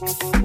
Música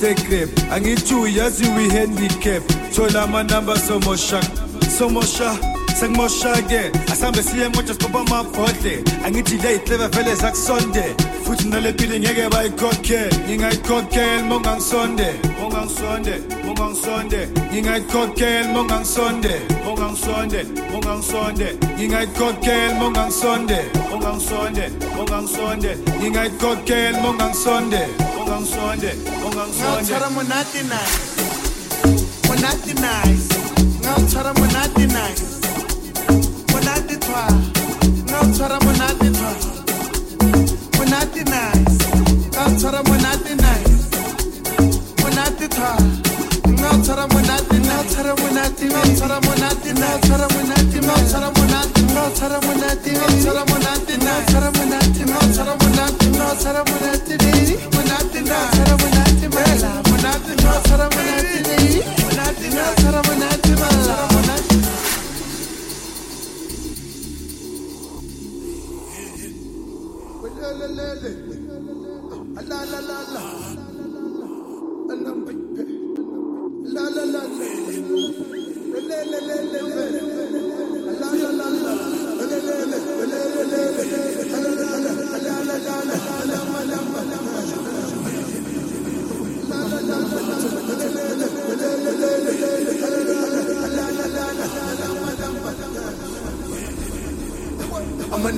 Instagram angithi uyazi we-handicap thola amanamba somosha somosha sengimoshake. Asihambe siye ngotsha sibhoba amabhodle angithi le yihleva vele zakusonde. Futhi nale mpili ngeke bayikhokhe. Ngingayikhokheli mongangisonde mongangisonde mongangisonde ngingayikhokheli mongangisonde mongangisonde mongangisonde ngingayikhokheli mongangisonde mongangisonde mongangisonde ngingayikhokheli mongangisonde ungangisonde ungangisonde monate nice. Monate nice. Ngawuthara monate nice. Monate twa. Ngawuthara monate twa. Monate nice. Ngawuthara monate nice. Monate twa. Ngawuthara monate ngawuthara monate ngawuthara monate ngawuthara monate ngawuthara monate ngawuthara monate ngawuthara monate ngawuthara monate ngawuthara monate la la la la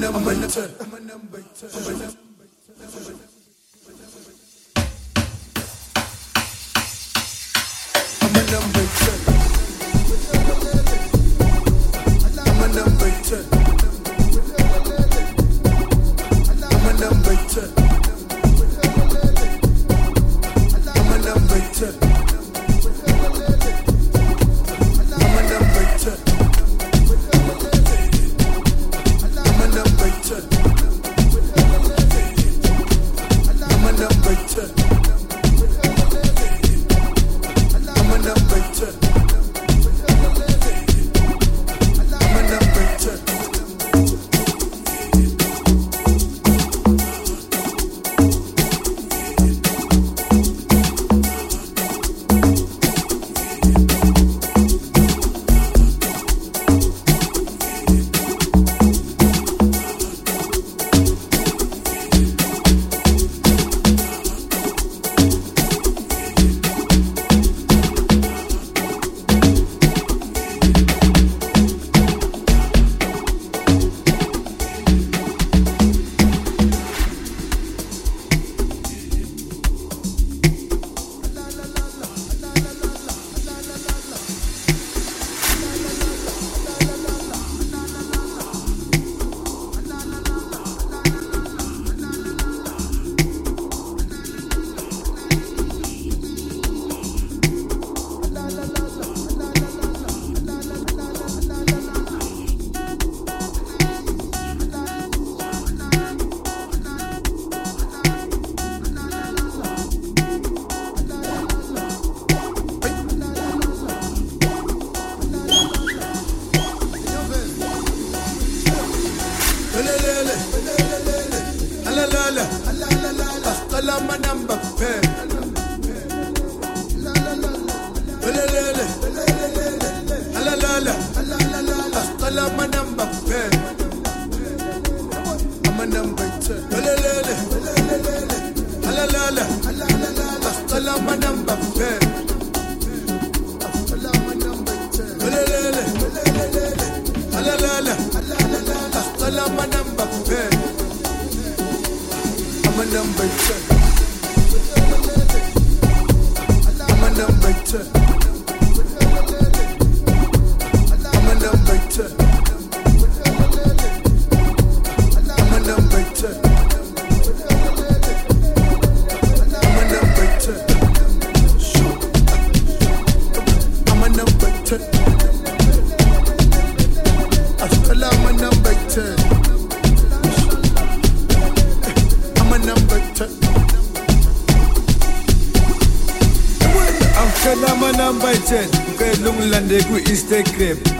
number 10. I'm a number 10.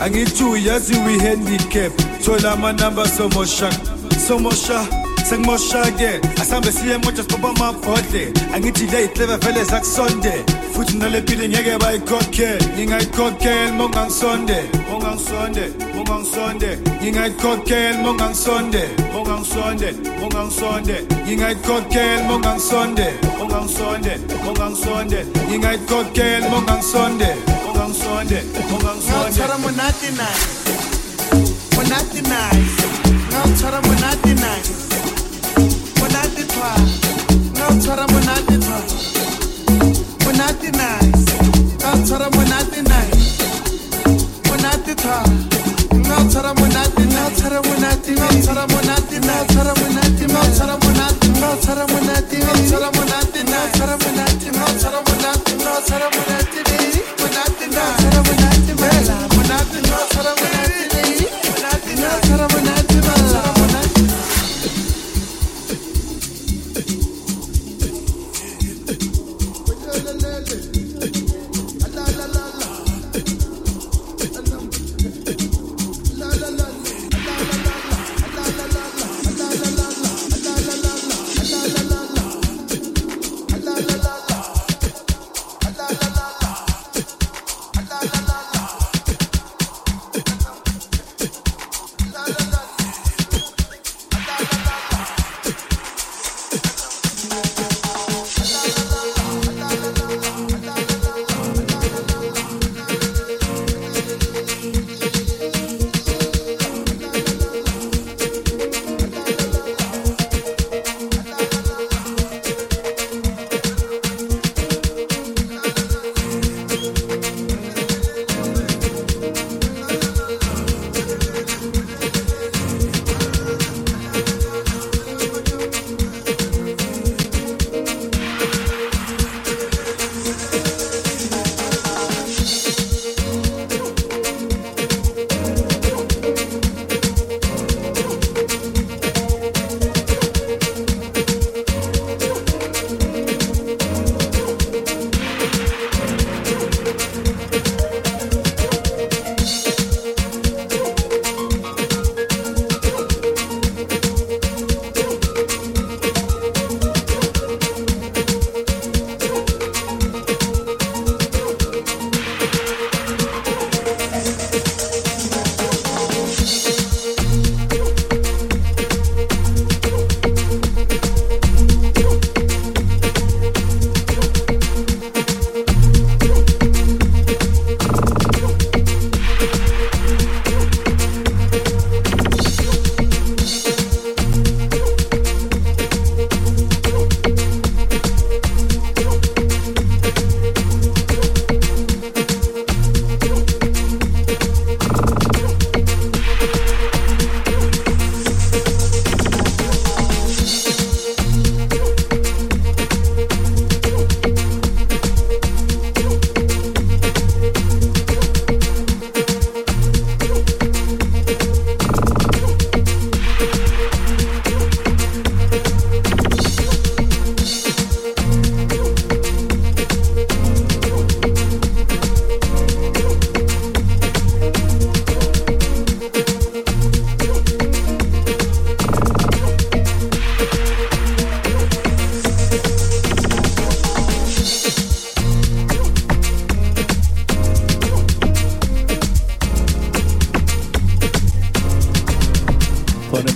ku-instagram angithi uyazi uyi-handicap thola amanamba somosha somosha sengimoshake. Asambe siye moja siboba amabhodle. Angithi le yihlebe vele zakusonde. Futhi nale mpilo ngeke bayikhokhele. Ngingayikhokheli mongangisonde mongangisonde mongangisonde. Ngingayikhokheli mongangisonde mongangisonde mongangisonde. Ngingayikhokheli mongangisonde mongangisonde mongangisonde. Ngingayikhokheli mongangisonde mongangisonde Ngawuthora monate nice Monate nice Ngawuthora monate nice Monate twa Ngawuthora monate twa Monate nice Ngawuthora monate nice Monate twa Ngawuthora monate Ngawuthora monate Ngawuthora monate Ngawuthora monate Ngawuthora monate Ngawuthora monate Ngawuthora monate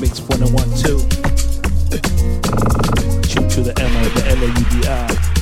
Mix one and one two. Shoot to the M O the L O U D I.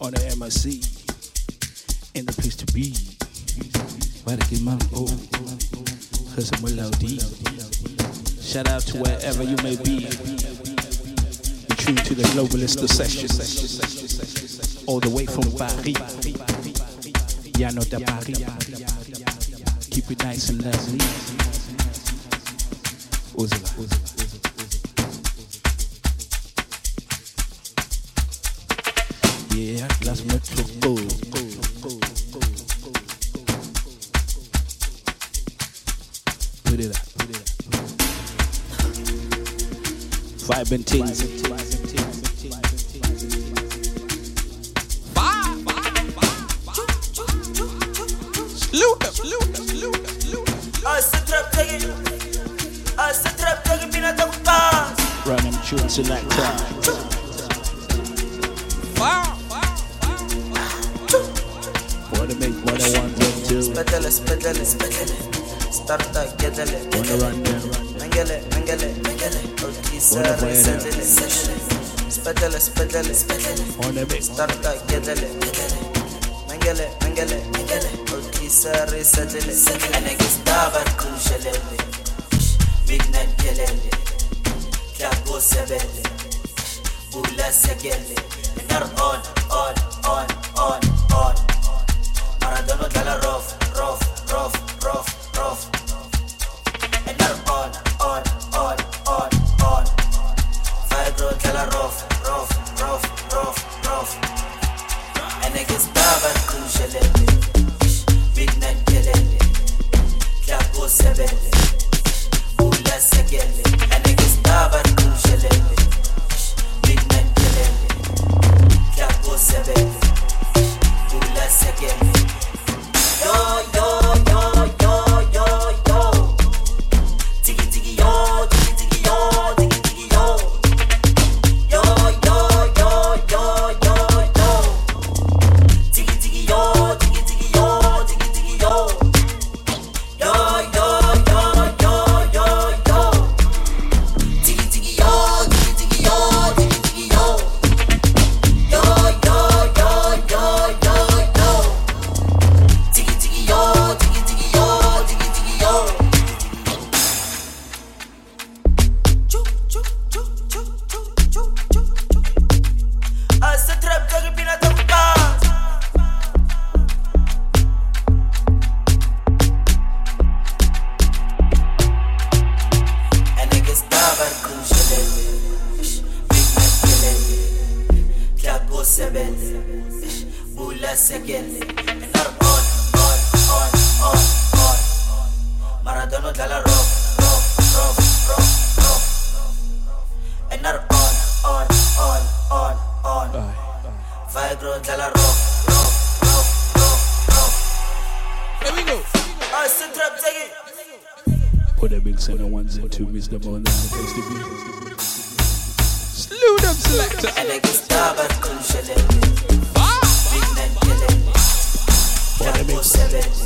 on the MIC in the place to be. Where to get money go? Cause I'm melody. Shout out to wherever you may be. Be true to the globalist obsession. All the way from Paris. Yano de Paris. Keep it nice and lovely. Uzula. Yeah, las. Put it up. Vibrant Luda, I. I Running tunes like that. spedele, spedele, spedele. Starta gedele, gedele. Mengele, mengele, mengele. Oggi sera, sedele, sedele. Spedele, spedele, spedele. Starta gedele, gedele. Mengele, mengele, mengele. Oggi sera, sedele, sedele. Enegi stabat kun şelele. Bignet gelele. Klabo sebele. Bula sekele. niggas baba tujelele Midnight gelele Klabo sebele Ula segele. My niggas baba tujelele Midnight gelele Klabo sebele Ula segele. Yo yo bitch.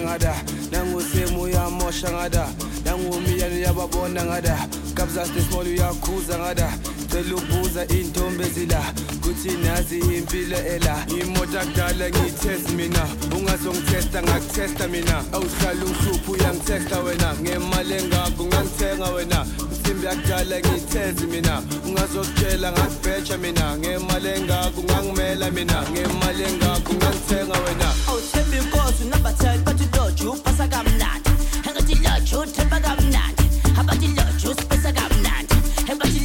Nangada, nangu sehemu ya mosha ngada nangu miyani yababona ngada kabza ya kuza ngada cela ubuza iy'ntombi ezila kuthi nazi impilo ela. Imoto akudala ngiyithesti mina ungazongithesta ngakuthesta mina. Awuhlala yang testa wena ngemali engakho ngangithenga wena imicimbi yakudala ngiyithezi mina. Ungazokutshela ngakubhetsha mina. Ngemali engakho ungangimela mina. Ngemali engakho ungangithenga wena. Awuthembi inkosi number ten but iloje upasa kamnandi. Engathi iloje uthemba kamnandi. Abathi iloje usipesa kamnandi. Engathi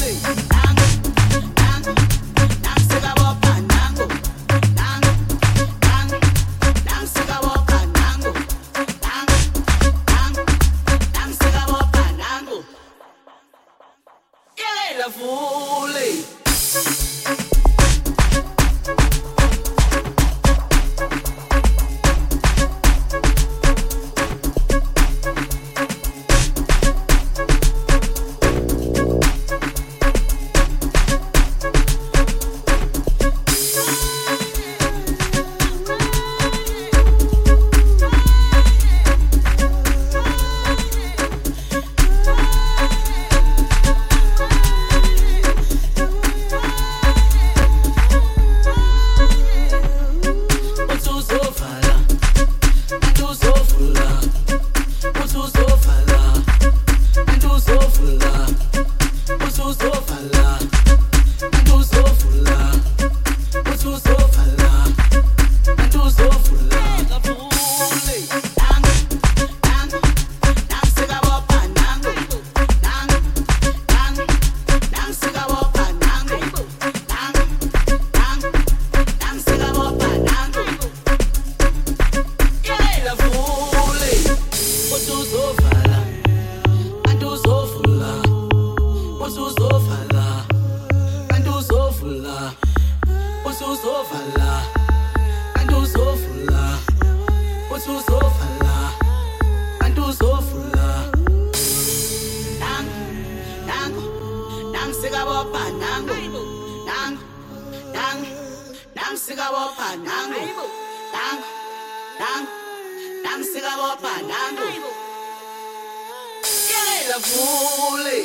see. sikabopha nangu. Nangu. Nangu. Nangu sikabopha nangu. Nangu. Nangu. Nangu sikabopha nangu. Kelela vule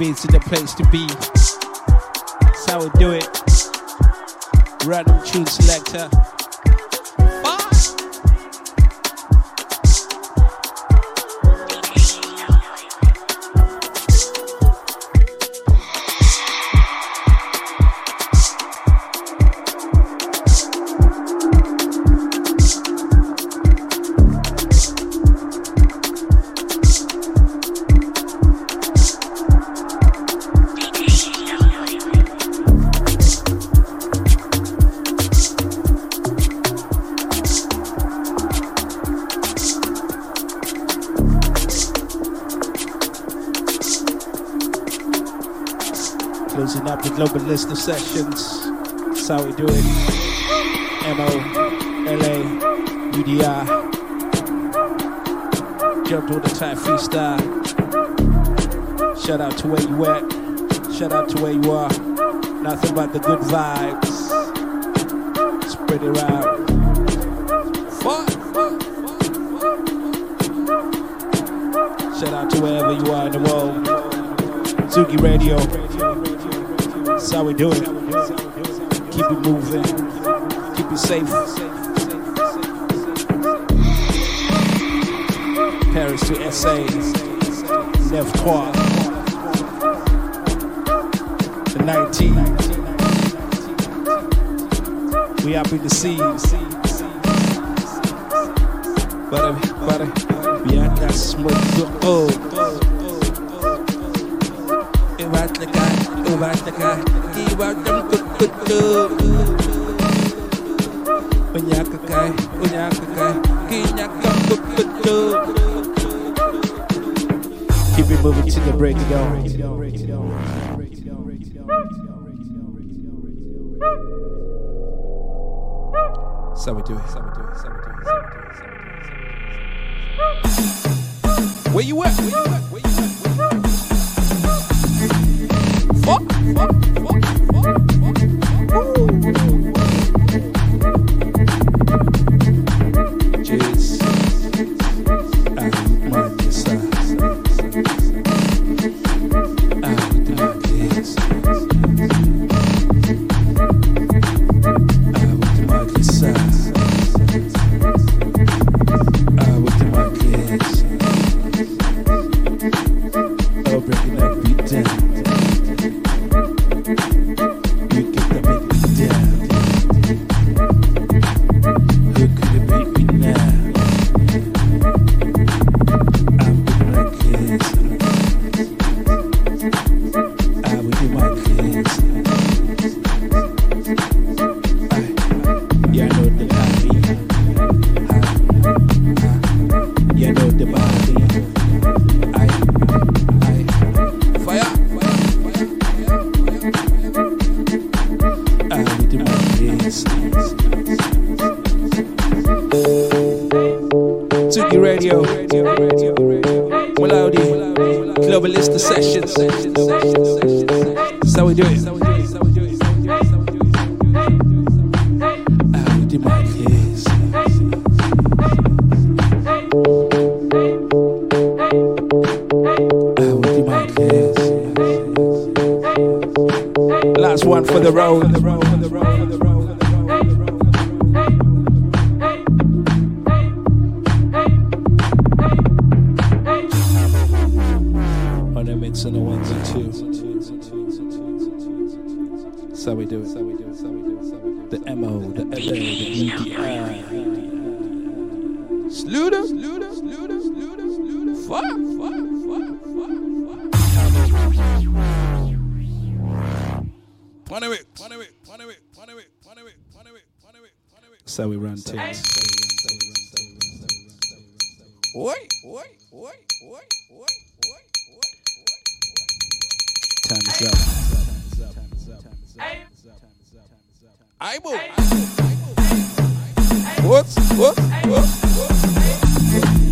is the place to be. That's how we do it. Random tune selector. Closing up the global listener sessions. That's how we do it. MO, LA, UDI. Jumped on the type freestyle. Shout out to where you at. Shout out to where you are. Nothing but the good vibes. Spread it around. Shout out to wherever you are in the world. Zuki Radio. That's how we do it. Keep it moving. Keep it safe. Paris to SA. Neuf Trois. The 19. We up in the seas. Butter, butter. Beyond that smoke. Oh. Keep it moving till the break of dawn. So we do it. So we do it. So we do it. So we do it. We do it. Where you at? Where you at? Where you at? Fuck, fuck, how we do it. I with my kids. With my kids. Last one for the road. How we run things. Wait, wait, wait, wait, wait, wait, wait. Time is up. Aibo. What? What? What?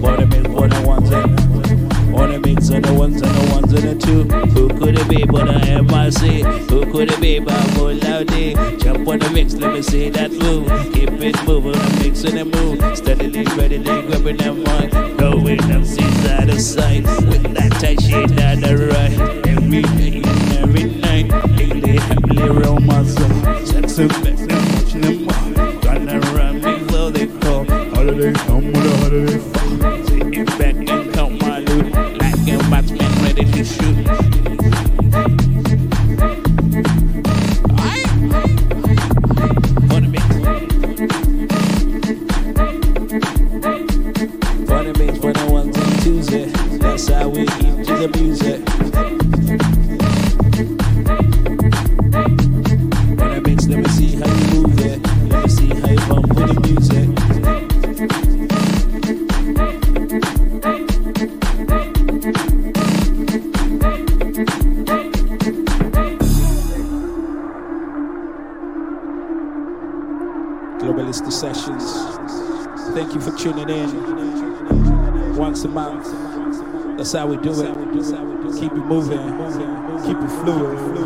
Wanna make one on one thing. Wanna make beats on the ones and the ones and the two. Who could it be but a MRC? Who could it be but Mo Laudi? Jump on the mix, let me see that move. Keep it moving, I'm mixing and move. Steadily, readily grabbing that mic. Going up side to side. With that tight shit down the right. Every day and every night. Daily, happily roll my soul. Jackson back now, watching them all. Gonna run me so they call. Holiday, with back and count my loot. Like a marksman ready to shoot. That's how we do it. Keep it moving, keep it fluid.